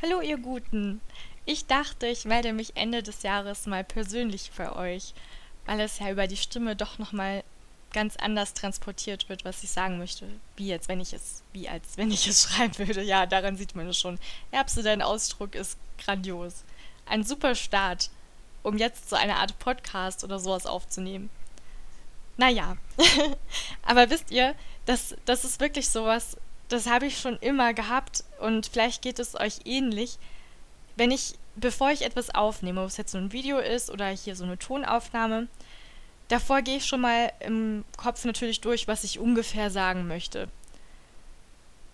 Hallo ihr Guten. Ich dachte, ich melde mich Ende des Jahres mal persönlich für euch, weil es ja über die Stimme doch noch mal ganz anders transportiert wird, was ich sagen möchte. Wie jetzt, wenn ich es, wie als wenn ich es schreiben würde. Ja, daran sieht man es schon. Erbse, dein Ausdruck ist grandios. Ein super Start, um jetzt so eine Art Podcast oder sowas aufzunehmen. Naja, aber wisst ihr, das, das ist wirklich sowas, das habe ich schon immer gehabt und vielleicht geht es euch ähnlich. Wenn ich, bevor ich etwas aufnehme, ob es jetzt so ein Video ist oder hier so eine Tonaufnahme, davor gehe ich schon mal im Kopf natürlich durch, was ich ungefähr sagen möchte.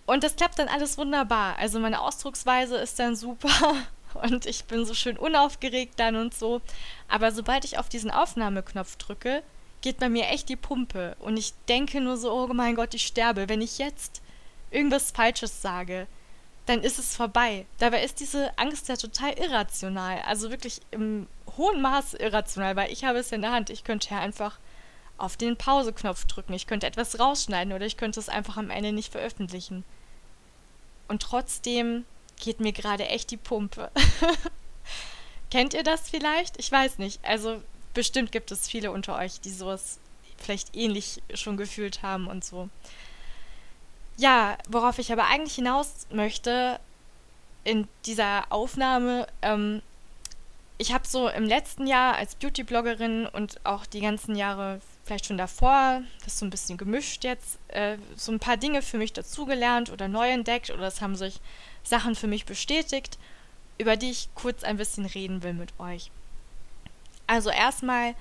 Und das klappt dann alles wunderbar. Also meine Ausdrucksweise ist dann super und ich bin so schön unaufgeregt dann und so. Aber sobald ich auf diesen Aufnahmeknopf drücke, geht bei mir echt die Pumpe und ich denke nur so, oh mein Gott, ich sterbe. Wenn ich jetzt irgendwas Falsches sage, dann ist es vorbei. Dabei ist diese Angst ja total irrational. Also wirklich im hohen Maß irrational, weil ich habe es in der Hand. Ich könnte ja einfach auf den Pause-Knopf drücken. Ich könnte etwas rausschneiden oder ich könnte es einfach am Ende nicht veröffentlichen. Und trotzdem geht mir gerade echt die Pumpe. Kennt ihr das vielleicht? Ich weiß nicht. Also bestimmt gibt es viele unter euch, die sowas vielleicht ähnlich schon gefühlt haben und so. Ja, worauf ich aber eigentlich hinaus möchte in dieser Aufnahme, ähm, ich habe so im letzten Jahr als Beauty-Bloggerin und auch die ganzen Jahre vielleicht schon davor, das ist so ein bisschen gemischt jetzt, äh, so ein paar Dinge für mich dazugelernt oder neu entdeckt oder es haben sich Sachen für mich bestätigt, über die ich kurz ein bisschen reden will mit euch. Also erstmal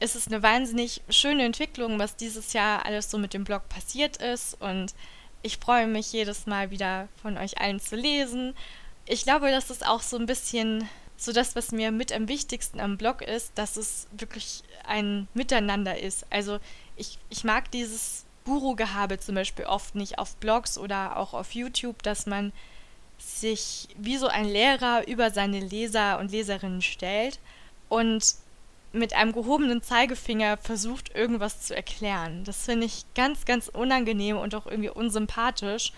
ist es eine wahnsinnig schöne Entwicklung, was dieses Jahr alles so mit dem Blog passiert ist. Und ich freue mich jedes Mal wieder von euch allen zu lesen. Ich glaube, das ist auch so ein bisschen so das, was mir mit am wichtigsten am Blog ist, dass es wirklich ein Miteinander ist. Also ich, ich mag dieses Guru-Gehabe zum Beispiel oft nicht auf Blogs oder auch auf YouTube, dass man sich wie so ein Lehrer über seine Leser und Leserinnen stellt und mit einem gehobenen Zeigefinger versucht, irgendwas zu erklären. Das finde ich ganz, ganz unangenehm und auch irgendwie unsympathisch.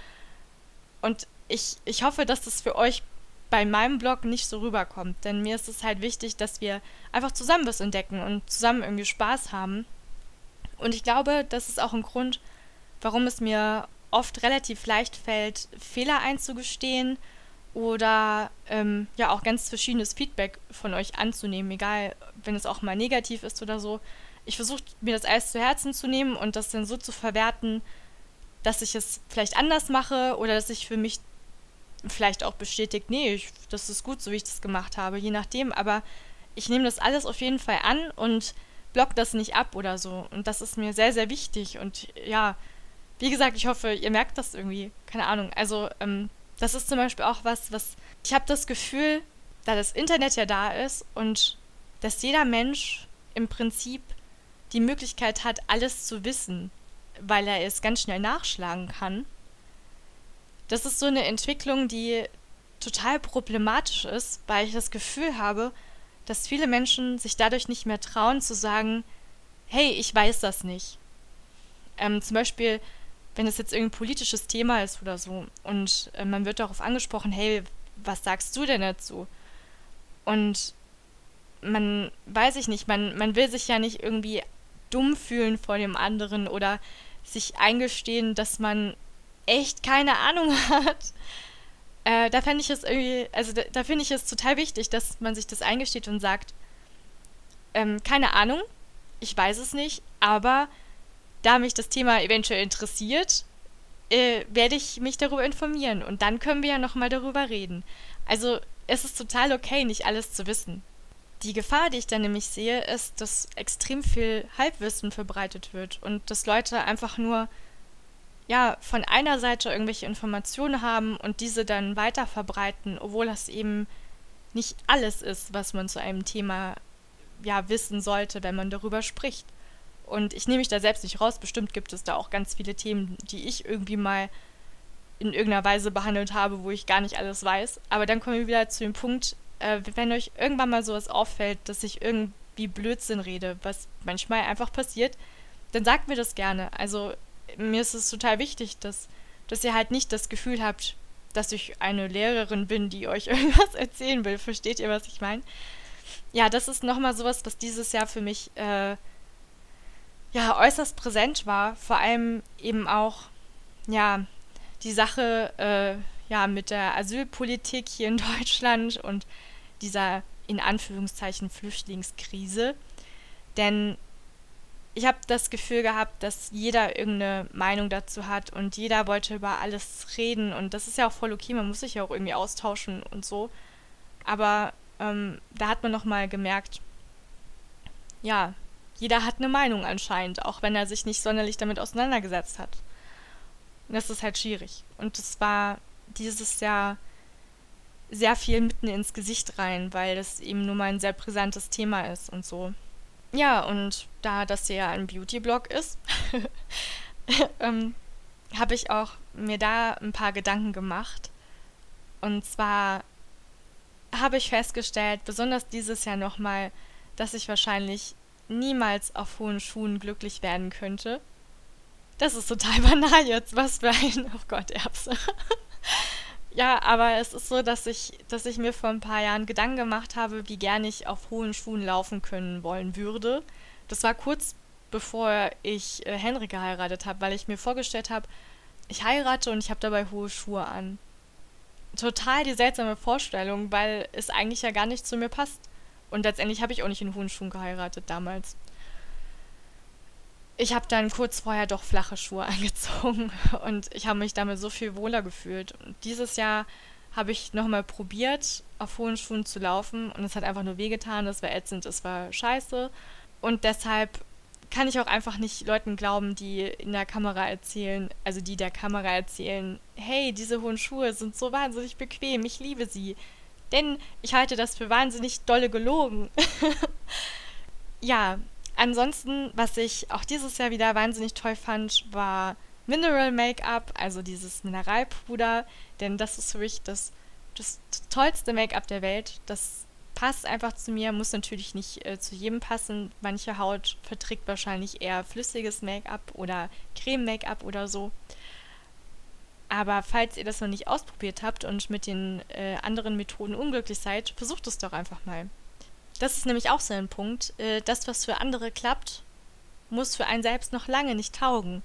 Und ich, ich hoffe, dass das für euch bei meinem Blog nicht so rüberkommt. Denn mir ist es halt wichtig, dass wir einfach zusammen was entdecken und zusammen irgendwie Spaß haben. Und ich glaube, das ist auch ein Grund, warum es mir oft relativ leicht fällt, Fehler einzugestehen oder ähm, ja auch ganz verschiedenes Feedback von euch anzunehmen, egal wenn es auch mal negativ ist oder so. Ich versuche mir das alles zu Herzen zu nehmen und das dann so zu verwerten, dass ich es vielleicht anders mache oder dass ich für mich vielleicht auch bestätigt, nee, ich, das ist gut, so wie ich das gemacht habe, je nachdem. Aber ich nehme das alles auf jeden Fall an und block das nicht ab oder so. Und das ist mir sehr, sehr wichtig. Und ja, wie gesagt, ich hoffe, ihr merkt das irgendwie. Keine Ahnung. Also, ähm, das ist zum Beispiel auch was, was ich habe das Gefühl, da das Internet ja da ist und dass jeder Mensch im Prinzip die Möglichkeit hat, alles zu wissen, weil er es ganz schnell nachschlagen kann. Das ist so eine Entwicklung, die total problematisch ist, weil ich das Gefühl habe, dass viele Menschen sich dadurch nicht mehr trauen zu sagen, hey, ich weiß das nicht. Ähm, zum Beispiel wenn es jetzt irgendein politisches Thema ist oder so und äh, man wird darauf angesprochen, hey, was sagst du denn dazu? Und man weiß ich nicht, man, man will sich ja nicht irgendwie dumm fühlen vor dem anderen oder sich eingestehen, dass man echt keine Ahnung hat. Äh, da fände ich es irgendwie, also da, da finde ich es total wichtig, dass man sich das eingesteht und sagt, ähm, keine Ahnung, ich weiß es nicht, aber da mich das Thema eventuell interessiert, äh, werde ich mich darüber informieren und dann können wir ja nochmal darüber reden. Also es ist total okay, nicht alles zu wissen. Die Gefahr, die ich dann nämlich sehe, ist, dass extrem viel Halbwissen verbreitet wird und dass Leute einfach nur ja, von einer Seite irgendwelche Informationen haben und diese dann weiter verbreiten, obwohl das eben nicht alles ist, was man zu einem Thema ja wissen sollte, wenn man darüber spricht. Und ich nehme mich da selbst nicht raus. Bestimmt gibt es da auch ganz viele Themen, die ich irgendwie mal in irgendeiner Weise behandelt habe, wo ich gar nicht alles weiß. Aber dann kommen wir wieder zu dem Punkt, äh, wenn euch irgendwann mal sowas auffällt, dass ich irgendwie Blödsinn rede, was manchmal einfach passiert, dann sagt mir das gerne. Also mir ist es total wichtig, dass, dass ihr halt nicht das Gefühl habt, dass ich eine Lehrerin bin, die euch irgendwas erzählen will. Versteht ihr, was ich meine? Ja, das ist nochmal sowas, was dieses Jahr für mich äh, ja äußerst präsent war. Vor allem eben auch ja die Sache äh, ja mit der Asylpolitik hier in Deutschland und dieser in Anführungszeichen Flüchtlingskrise. Denn ich habe das Gefühl gehabt, dass jeder irgendeine Meinung dazu hat und jeder wollte über alles reden und das ist ja auch voll okay, man muss sich ja auch irgendwie austauschen und so. Aber ähm, da hat man nochmal gemerkt, ja, jeder hat eine Meinung anscheinend, auch wenn er sich nicht sonderlich damit auseinandergesetzt hat. Und das ist halt schwierig. Und es war dieses Jahr sehr viel mitten ins Gesicht rein, weil das eben nun mal ein sehr brisantes Thema ist und so. Ja, und da das ja ein Beauty-Blog ist, ähm, habe ich auch mir da ein paar Gedanken gemacht. Und zwar habe ich festgestellt, besonders dieses Jahr nochmal, dass ich wahrscheinlich niemals auf hohen Schuhen glücklich werden könnte. Das ist total banal jetzt. Was für ein. Oh Gott, Erbse. Ja, aber es ist so, dass ich, dass ich mir vor ein paar Jahren Gedanken gemacht habe, wie gerne ich auf hohen Schuhen laufen können wollen würde. Das war kurz bevor ich äh, Henry geheiratet habe, weil ich mir vorgestellt habe, ich heirate und ich habe dabei hohe Schuhe an. Total die seltsame Vorstellung, weil es eigentlich ja gar nicht zu mir passt. Und letztendlich habe ich auch nicht in hohen Schuhen geheiratet damals ich habe dann kurz vorher doch flache Schuhe angezogen und ich habe mich damit so viel wohler gefühlt. Und dieses Jahr habe ich nochmal probiert, auf hohen Schuhen zu laufen und es hat einfach nur wehgetan, das war ätzend, es war scheiße. Und deshalb kann ich auch einfach nicht Leuten glauben, die in der Kamera erzählen, also die der Kamera erzählen, hey, diese hohen Schuhe sind so wahnsinnig bequem, ich liebe sie. Denn ich halte das für wahnsinnig dolle gelogen. ja, Ansonsten, was ich auch dieses Jahr wieder wahnsinnig toll fand, war Mineral Make-up, also dieses Mineralpuder, denn das ist für mich das, das tollste Make-up der Welt. Das passt einfach zu mir, muss natürlich nicht äh, zu jedem passen. Manche Haut verträgt wahrscheinlich eher flüssiges Make-up oder Creme-Make-up oder so. Aber falls ihr das noch nicht ausprobiert habt und mit den äh, anderen Methoden unglücklich seid, versucht es doch einfach mal. Das ist nämlich auch so ein Punkt. Äh, das, was für andere klappt, muss für einen selbst noch lange nicht taugen.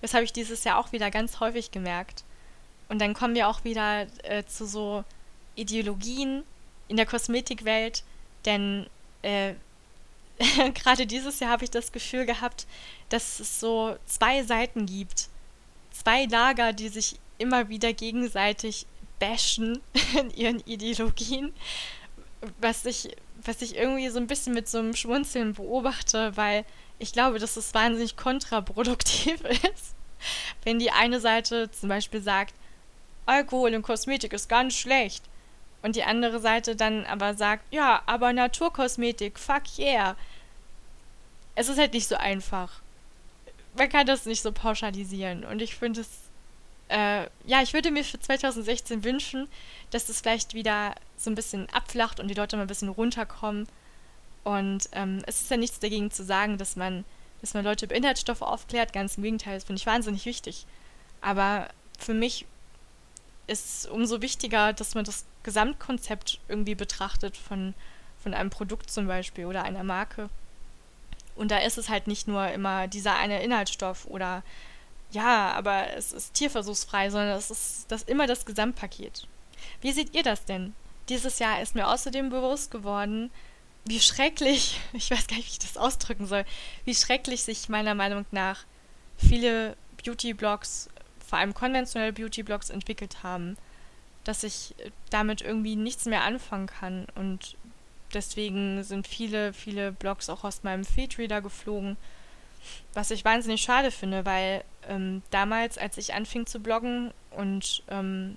Das habe ich dieses Jahr auch wieder ganz häufig gemerkt. Und dann kommen wir auch wieder äh, zu so Ideologien in der Kosmetikwelt, denn äh, gerade dieses Jahr habe ich das Gefühl gehabt, dass es so zwei Seiten gibt. Zwei Lager, die sich immer wieder gegenseitig bashen in ihren Ideologien, was ich was ich irgendwie so ein bisschen mit so einem Schmunzeln beobachte, weil ich glaube, dass es wahnsinnig kontraproduktiv ist, wenn die eine Seite zum Beispiel sagt, Alkohol in Kosmetik ist ganz schlecht. Und die andere Seite dann aber sagt, ja, aber Naturkosmetik, fuck yeah. Es ist halt nicht so einfach. Man kann das nicht so pauschalisieren. Und ich finde es, äh, ja, ich würde mir für 2016 wünschen, dass das vielleicht wieder so ein bisschen abflacht und die Leute mal ein bisschen runterkommen. Und ähm, es ist ja nichts dagegen zu sagen, dass man, dass man Leute über Inhaltsstoffe aufklärt. Ganz im Gegenteil, das finde ich wahnsinnig wichtig. Aber für mich ist es umso wichtiger, dass man das Gesamtkonzept irgendwie betrachtet von, von einem Produkt zum Beispiel oder einer Marke. Und da ist es halt nicht nur immer dieser eine Inhaltsstoff oder ja, aber es ist tierversuchsfrei, sondern es ist das immer das Gesamtpaket. Wie seht ihr das denn? Dieses Jahr ist mir außerdem bewusst geworden, wie schrecklich, ich weiß gar nicht, wie ich das ausdrücken soll, wie schrecklich sich meiner Meinung nach viele Beauty-Blogs, vor allem konventionelle Beauty-Blogs, entwickelt haben. Dass ich damit irgendwie nichts mehr anfangen kann. Und deswegen sind viele, viele Blogs auch aus meinem Feedreader geflogen. Was ich wahnsinnig schade finde, weil ähm, damals, als ich anfing zu bloggen und ähm,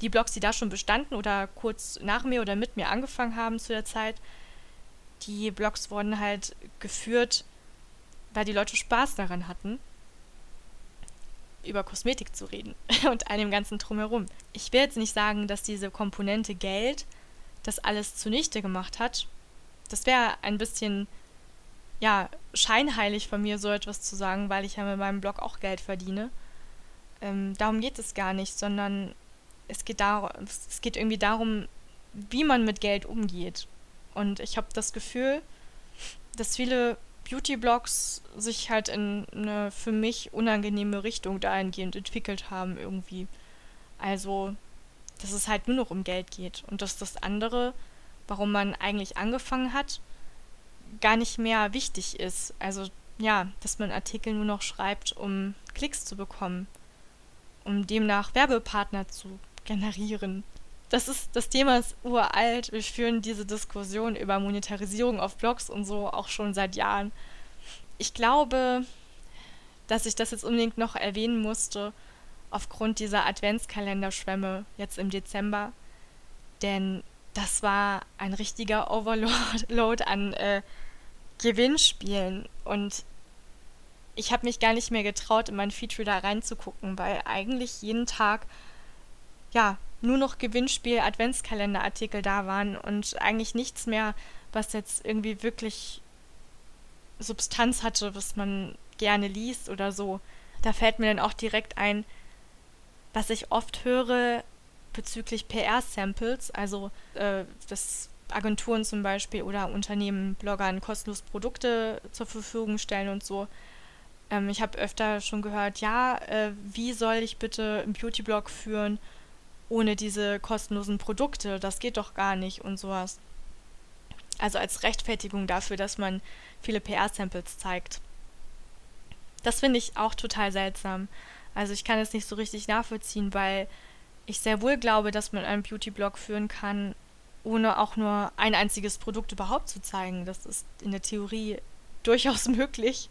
die Blogs, die da schon bestanden oder kurz nach mir oder mit mir angefangen haben zu der Zeit, die Blogs wurden halt geführt, weil die Leute Spaß daran hatten, über Kosmetik zu reden und einem ganzen drumherum. Ich will jetzt nicht sagen, dass diese Komponente Geld das alles zunichte gemacht hat. Das wäre ein bisschen, ja, scheinheilig von mir, so etwas zu sagen, weil ich ja mit meinem Blog auch Geld verdiene. Ähm, darum geht es gar nicht, sondern es geht, es geht irgendwie darum, wie man mit Geld umgeht. Und ich habe das Gefühl, dass viele Beauty-Blogs sich halt in eine für mich unangenehme Richtung dahingehend entwickelt haben irgendwie. Also, dass es halt nur noch um Geld geht und dass das andere, warum man eigentlich angefangen hat, gar nicht mehr wichtig ist. Also ja, dass man Artikel nur noch schreibt, um Klicks zu bekommen, um demnach Werbepartner zu generieren. Das ist, das Thema ist uralt. Wir führen diese Diskussion über Monetarisierung auf Blogs und so auch schon seit Jahren. Ich glaube, dass ich das jetzt unbedingt noch erwähnen musste, aufgrund dieser Adventskalenderschwämme jetzt im Dezember. Denn das war ein richtiger Overload an äh, Gewinnspielen. Und ich habe mich gar nicht mehr getraut, in mein Feature da reinzugucken, weil eigentlich jeden Tag ja nur noch Gewinnspiel-Adventskalender-Artikel da waren und eigentlich nichts mehr, was jetzt irgendwie wirklich Substanz hatte, was man gerne liest oder so. Da fällt mir dann auch direkt ein, was ich oft höre bezüglich PR-Samples, also äh, dass Agenturen zum Beispiel oder Unternehmen Bloggern kostenlos Produkte zur Verfügung stellen und so. Ähm, ich habe öfter schon gehört, ja, äh, wie soll ich bitte einen Beauty-Blog führen ohne diese kostenlosen Produkte? Das geht doch gar nicht und sowas. Also als Rechtfertigung dafür, dass man viele PR-Samples zeigt. Das finde ich auch total seltsam. Also ich kann es nicht so richtig nachvollziehen, weil ich sehr wohl glaube, dass man einen Beauty-Blog führen kann, ohne auch nur ein einziges Produkt überhaupt zu zeigen. Das ist in der Theorie durchaus möglich.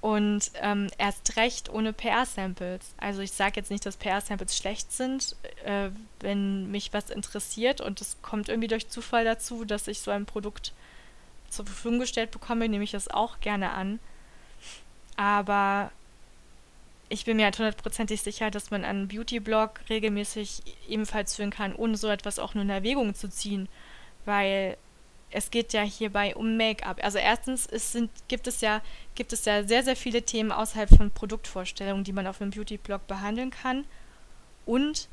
Und ähm, erst recht ohne PR-Samples. Also ich sage jetzt nicht, dass PR-Samples schlecht sind. Äh, wenn mich was interessiert und es kommt irgendwie durch Zufall dazu, dass ich so ein Produkt zur Verfügung gestellt bekomme, nehme ich das auch gerne an. Aber ich bin mir halt hundertprozentig sicher, dass man einen Beauty-Blog regelmäßig ebenfalls führen kann, ohne so etwas auch nur in Erwägung zu ziehen. Weil es geht ja hierbei um Make-up. Also erstens es sind, gibt, es ja, gibt es ja sehr, sehr viele Themen außerhalb von Produktvorstellungen, die man auf einem Beauty-Blog behandeln kann. Und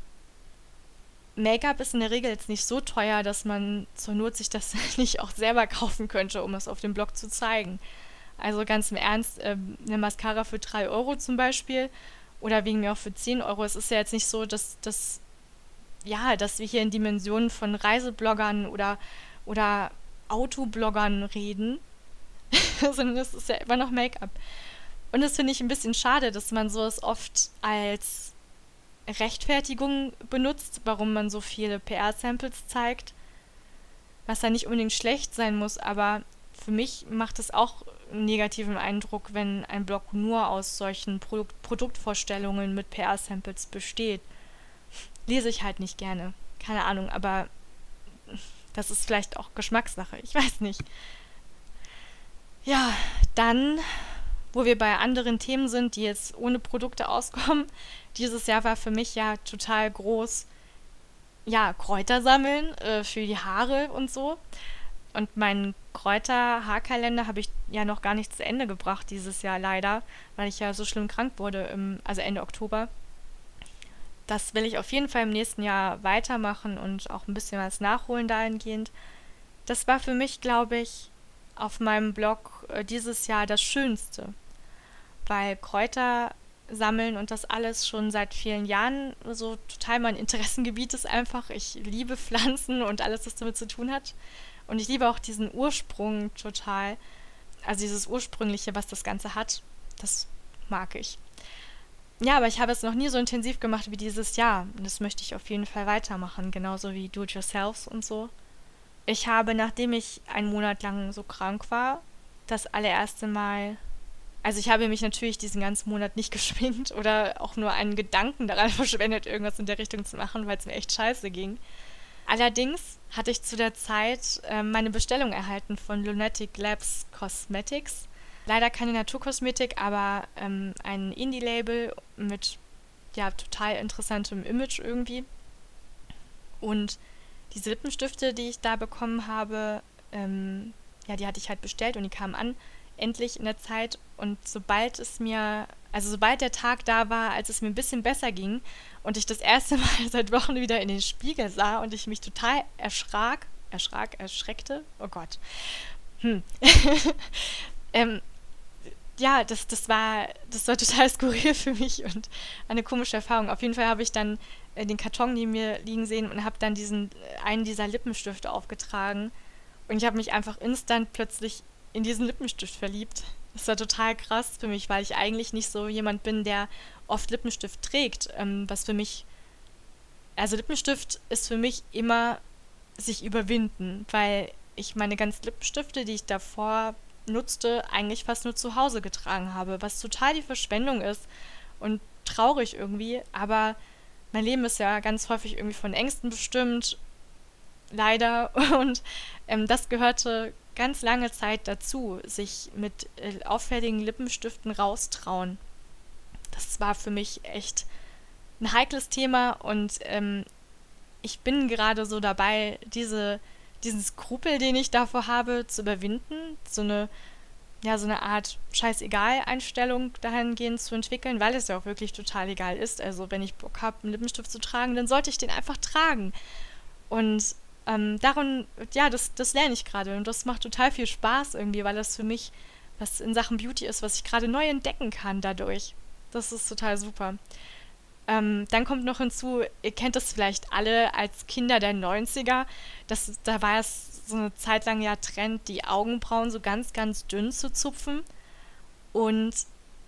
Make-up ist in der Regel jetzt nicht so teuer, dass man zur Not sich das nicht auch selber kaufen könnte, um es auf dem Blog zu zeigen. Also ganz im Ernst, äh, eine Mascara für 3 Euro zum Beispiel oder wegen mir auch für 10 Euro. Es ist ja jetzt nicht so, dass, dass, ja, dass wir hier in Dimensionen von Reisebloggern oder, oder Autobloggern reden, sondern es ist ja immer noch Make-up. Und das finde ich ein bisschen schade, dass man sowas oft als Rechtfertigung benutzt, warum man so viele PR-Samples zeigt. Was ja nicht unbedingt schlecht sein muss, aber für mich macht es auch negativen Eindruck, wenn ein Blog nur aus solchen Produkt Produktvorstellungen mit PR-Samples besteht. Lese ich halt nicht gerne. Keine Ahnung, aber das ist vielleicht auch Geschmackssache. Ich weiß nicht. Ja, dann, wo wir bei anderen Themen sind, die jetzt ohne Produkte auskommen. Dieses Jahr war für mich ja total groß. Ja, Kräuter sammeln äh, für die Haare und so. Und meinen Kräuter-Haarkalender habe ich ja noch gar nicht zu Ende gebracht dieses Jahr leider, weil ich ja so schlimm krank wurde, im, also Ende Oktober. Das will ich auf jeden Fall im nächsten Jahr weitermachen und auch ein bisschen was nachholen dahingehend. Das war für mich, glaube ich, auf meinem Blog äh, dieses Jahr das Schönste, weil Kräuter sammeln und das alles schon seit vielen Jahren so total mein Interessengebiet ist einfach. Ich liebe Pflanzen und alles, was damit zu tun hat. Und ich liebe auch diesen Ursprung total. Also dieses Ursprüngliche, was das Ganze hat. Das mag ich. Ja, aber ich habe es noch nie so intensiv gemacht wie dieses Jahr. Und das möchte ich auf jeden Fall weitermachen. Genauso wie Do-it-yourselfs und so. Ich habe, nachdem ich einen Monat lang so krank war, das allererste Mal also ich habe mich natürlich diesen ganzen Monat nicht geschminkt oder auch nur einen Gedanken daran verschwendet, irgendwas in der Richtung zu machen, weil es mir echt scheiße ging. Allerdings hatte ich zu der Zeit äh, meine Bestellung erhalten von Lunatic Labs Cosmetics. Leider keine Naturkosmetik, aber ähm, ein Indie-Label mit ja total interessantem Image irgendwie. Und diese Lippenstifte, die ich da bekommen habe, ähm, ja, die hatte ich halt bestellt und die kamen an, endlich in der Zeit. Und sobald es mir, Also sobald der Tag da war, als es mir ein bisschen besser ging und ich das erste Mal seit Wochen wieder in den Spiegel sah und ich mich total erschrak, erschrak, erschreckte, oh Gott. Hm. ähm, ja, das, das, war, das war total skurril für mich und eine komische Erfahrung. Auf jeden Fall habe ich dann äh, den Karton neben mir liegen sehen und habe dann diesen äh, einen dieser Lippenstifte aufgetragen. Und ich habe mich einfach instant plötzlich in diesen Lippenstift verliebt. Das war total krass für mich, weil ich eigentlich nicht so jemand bin, der oft Lippenstift trägt. Ähm, was für mich, also Lippenstift ist für mich immer sich überwinden, weil ich meine ganzen Lippenstifte, die ich davor nutzte, eigentlich fast nur zu Hause getragen habe, was total die Verschwendung ist und traurig irgendwie, aber mein Leben ist ja ganz häufig irgendwie von Ängsten bestimmt, leider, und ähm, das gehörte ganz lange Zeit dazu, sich mit äh, auffälligen Lippenstiften raustrauen. Das war für mich echt ein heikles Thema und ähm, ich bin gerade so dabei, diese diesen Skrupel, den ich davor habe, zu überwinden, so eine, ja, so eine Art Scheißegal-Einstellung dahingehend zu entwickeln, weil es ja auch wirklich total egal ist. Also wenn ich Bock habe, einen Lippenstift zu tragen, dann sollte ich den einfach tragen. Und ähm, darum, ja, das, das lerne ich gerade und das macht total viel Spaß irgendwie, weil das für mich was in Sachen Beauty ist, was ich gerade neu entdecken kann dadurch. Das ist total super. Ähm, dann kommt noch hinzu, ihr kennt das vielleicht alle als Kinder der 90er, das, da war es so eine Zeit lang ja Trend, die Augenbrauen so ganz, ganz dünn zu zupfen. Und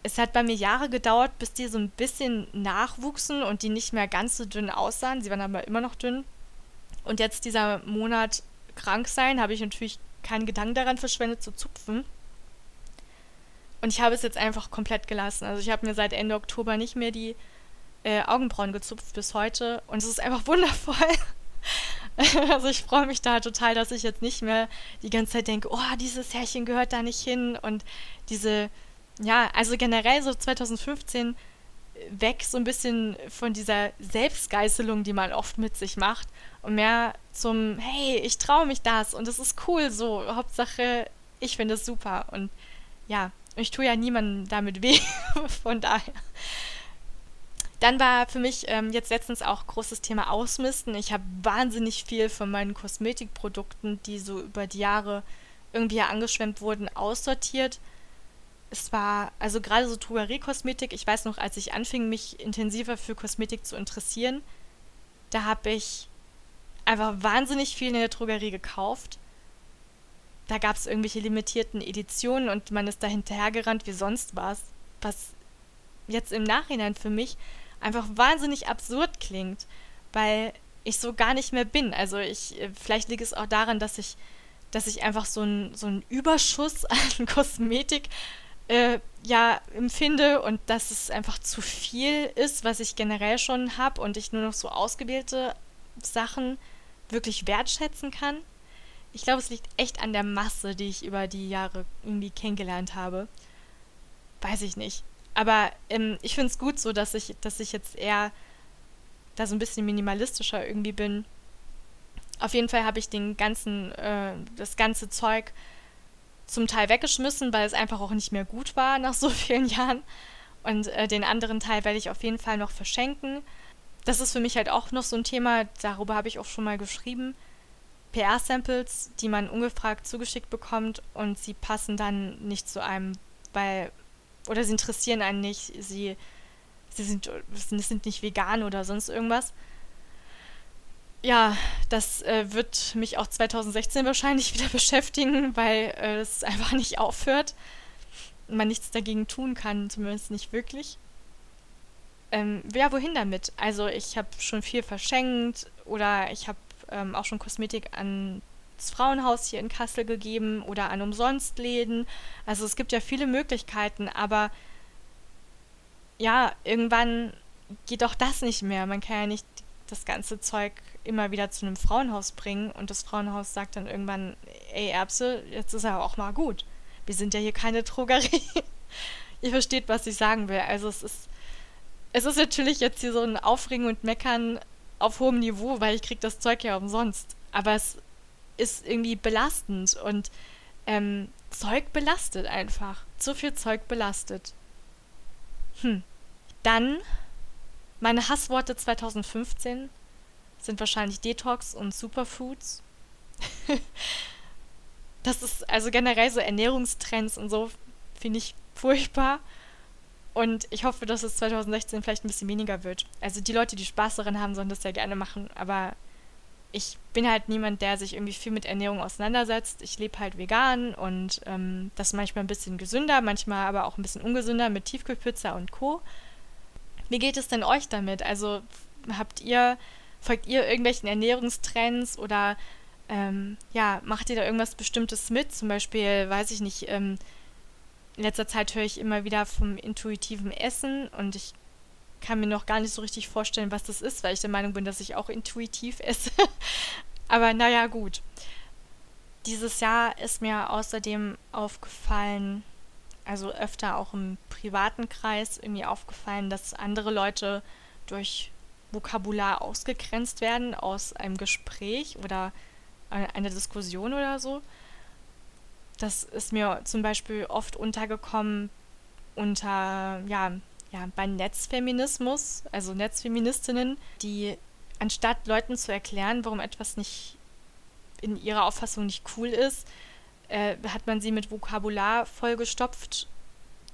es hat bei mir Jahre gedauert, bis die so ein bisschen nachwuchsen und die nicht mehr ganz so dünn aussahen. Sie waren aber immer noch dünn. Und jetzt dieser Monat krank sein, habe ich natürlich keinen Gedanken daran verschwendet zu zupfen. Und ich habe es jetzt einfach komplett gelassen. Also ich habe mir seit Ende Oktober nicht mehr die äh, Augenbrauen gezupft bis heute und es ist einfach wundervoll. also ich freue mich da total, dass ich jetzt nicht mehr die ganze Zeit denke, oh, dieses Härchen gehört da nicht hin und diese, ja, also generell so 2015 weg so ein bisschen von dieser Selbstgeißelung, die man oft mit sich macht und mehr zum, hey, ich traue mich das und es ist cool so, Hauptsache, ich finde es super und ja, ich tue ja niemandem damit weh, von daher dann war für mich ähm, jetzt letztens auch großes Thema Ausmisten. Ich habe wahnsinnig viel von meinen Kosmetikprodukten, die so über die Jahre irgendwie angeschwemmt wurden, aussortiert. Es war also gerade so Drogeriekosmetik. Ich weiß noch, als ich anfing, mich intensiver für Kosmetik zu interessieren, da habe ich einfach wahnsinnig viel in der Drogerie gekauft. Da gab es irgendwelche limitierten Editionen und man ist da hinterhergerannt wie sonst was. Was jetzt im Nachhinein für mich einfach wahnsinnig absurd klingt, weil ich so gar nicht mehr bin. Also ich, vielleicht liegt es auch daran, dass ich, dass ich einfach so einen so Überschuss an Kosmetik äh, ja empfinde und dass es einfach zu viel ist, was ich generell schon habe und ich nur noch so ausgewählte Sachen wirklich wertschätzen kann. Ich glaube, es liegt echt an der Masse, die ich über die Jahre irgendwie kennengelernt habe. Weiß ich nicht. Aber ähm, ich finde es gut so, dass ich, dass ich jetzt eher da so ein bisschen minimalistischer irgendwie bin. Auf jeden Fall habe ich den ganzen, äh, das ganze Zeug zum Teil weggeschmissen, weil es einfach auch nicht mehr gut war nach so vielen Jahren. Und äh, den anderen Teil werde ich auf jeden Fall noch verschenken. Das ist für mich halt auch noch so ein Thema, darüber habe ich auch schon mal geschrieben. PR-Samples, die man ungefragt zugeschickt bekommt und sie passen dann nicht zu einem, weil oder sie interessieren einen nicht, sie, sie sind, sind nicht vegan oder sonst irgendwas. Ja, das äh, wird mich auch 2016 wahrscheinlich wieder beschäftigen, weil äh, es einfach nicht aufhört. Man nichts dagegen tun kann, zumindest nicht wirklich. Ähm, ja, wohin damit? Also ich habe schon viel verschenkt oder ich habe ähm, auch schon Kosmetik an das Frauenhaus hier in Kassel gegeben oder an Umsonstläden. Also es gibt ja viele Möglichkeiten, aber ja, irgendwann geht auch das nicht mehr. Man kann ja nicht das ganze Zeug immer wieder zu einem Frauenhaus bringen und das Frauenhaus sagt dann irgendwann, ey Erbse, jetzt ist aber auch mal gut. Wir sind ja hier keine Drogerie. Ihr versteht, was ich sagen will. Also es ist, es ist natürlich jetzt hier so ein Aufregen und Meckern auf hohem Niveau, weil ich krieg das Zeug ja umsonst. Aber es ist irgendwie belastend und ähm, Zeug belastet einfach. Zu viel Zeug belastet. Hm. Dann meine Hassworte 2015 sind wahrscheinlich Detox und Superfoods. das ist also generell so Ernährungstrends und so finde ich furchtbar. Und ich hoffe, dass es 2016 vielleicht ein bisschen weniger wird. Also die Leute, die Spaß daran haben, sollen das ja gerne machen. Aber ich bin halt niemand, der sich irgendwie viel mit Ernährung auseinandersetzt. Ich lebe halt vegan und ähm, das manchmal ein bisschen gesünder, manchmal aber auch ein bisschen ungesünder mit Tiefkühlpizza und Co. Wie geht es denn euch damit? Also habt ihr, folgt ihr irgendwelchen Ernährungstrends oder ähm, ja, macht ihr da irgendwas Bestimmtes mit? Zum Beispiel, weiß ich nicht, ähm, in letzter Zeit höre ich immer wieder vom intuitiven Essen und ich kann mir noch gar nicht so richtig vorstellen, was das ist, weil ich der Meinung bin, dass ich auch intuitiv esse. Aber naja, gut. Dieses Jahr ist mir außerdem aufgefallen, also öfter auch im privaten Kreis irgendwie aufgefallen, dass andere Leute durch Vokabular ausgegrenzt werden aus einem Gespräch oder einer Diskussion oder so. Das ist mir zum Beispiel oft untergekommen unter, ja, ja, bei Netzfeminismus, also Netzfeministinnen, die anstatt Leuten zu erklären, warum etwas nicht in ihrer Auffassung nicht cool ist, äh, hat man sie mit Vokabular vollgestopft,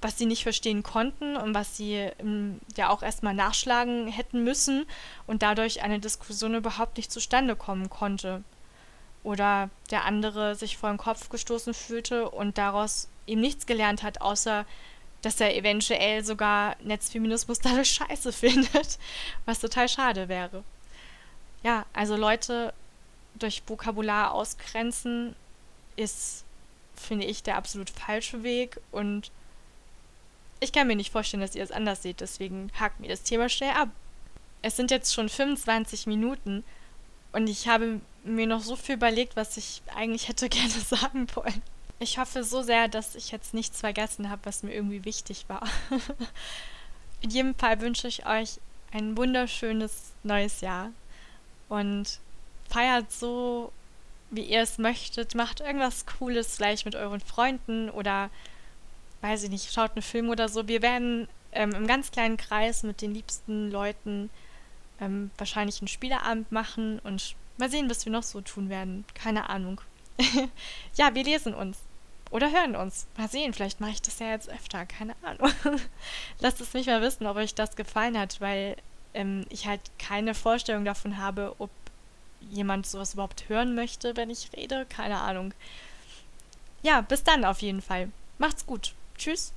was sie nicht verstehen konnten und was sie ähm, ja auch erstmal nachschlagen hätten müssen und dadurch eine Diskussion überhaupt nicht zustande kommen konnte. Oder der andere sich vor den Kopf gestoßen fühlte und daraus eben nichts gelernt hat, außer dass er eventuell sogar Netzfeminismus dadurch scheiße findet, was total schade wäre. Ja, also Leute durch Vokabular ausgrenzen ist finde ich, der absolut falsche Weg und ich kann mir nicht vorstellen, dass ihr es anders seht, deswegen hakt mir das Thema schnell ab. Es sind jetzt schon 25 Minuten und ich habe mir noch so viel überlegt, was ich eigentlich hätte gerne sagen wollen. Ich hoffe so sehr, dass ich jetzt nichts vergessen habe, was mir irgendwie wichtig war. In jedem Fall wünsche ich euch ein wunderschönes neues Jahr und feiert so wie ihr es möchtet. Macht irgendwas Cooles vielleicht mit euren Freunden oder weiß ich nicht, schaut einen Film oder so. Wir werden ähm, im ganz kleinen Kreis mit den liebsten Leuten ähm, wahrscheinlich einen Spieleabend machen und mal sehen, was wir noch so tun werden. Keine Ahnung. ja, wir lesen uns. Oder hören uns. Mal sehen, vielleicht mache ich das ja jetzt öfter. Keine Ahnung. Lasst es mich mal wissen, ob euch das gefallen hat, weil ähm, ich halt keine Vorstellung davon habe, ob jemand sowas überhaupt hören möchte, wenn ich rede. Keine Ahnung. Ja, bis dann auf jeden Fall. Macht's gut. Tschüss.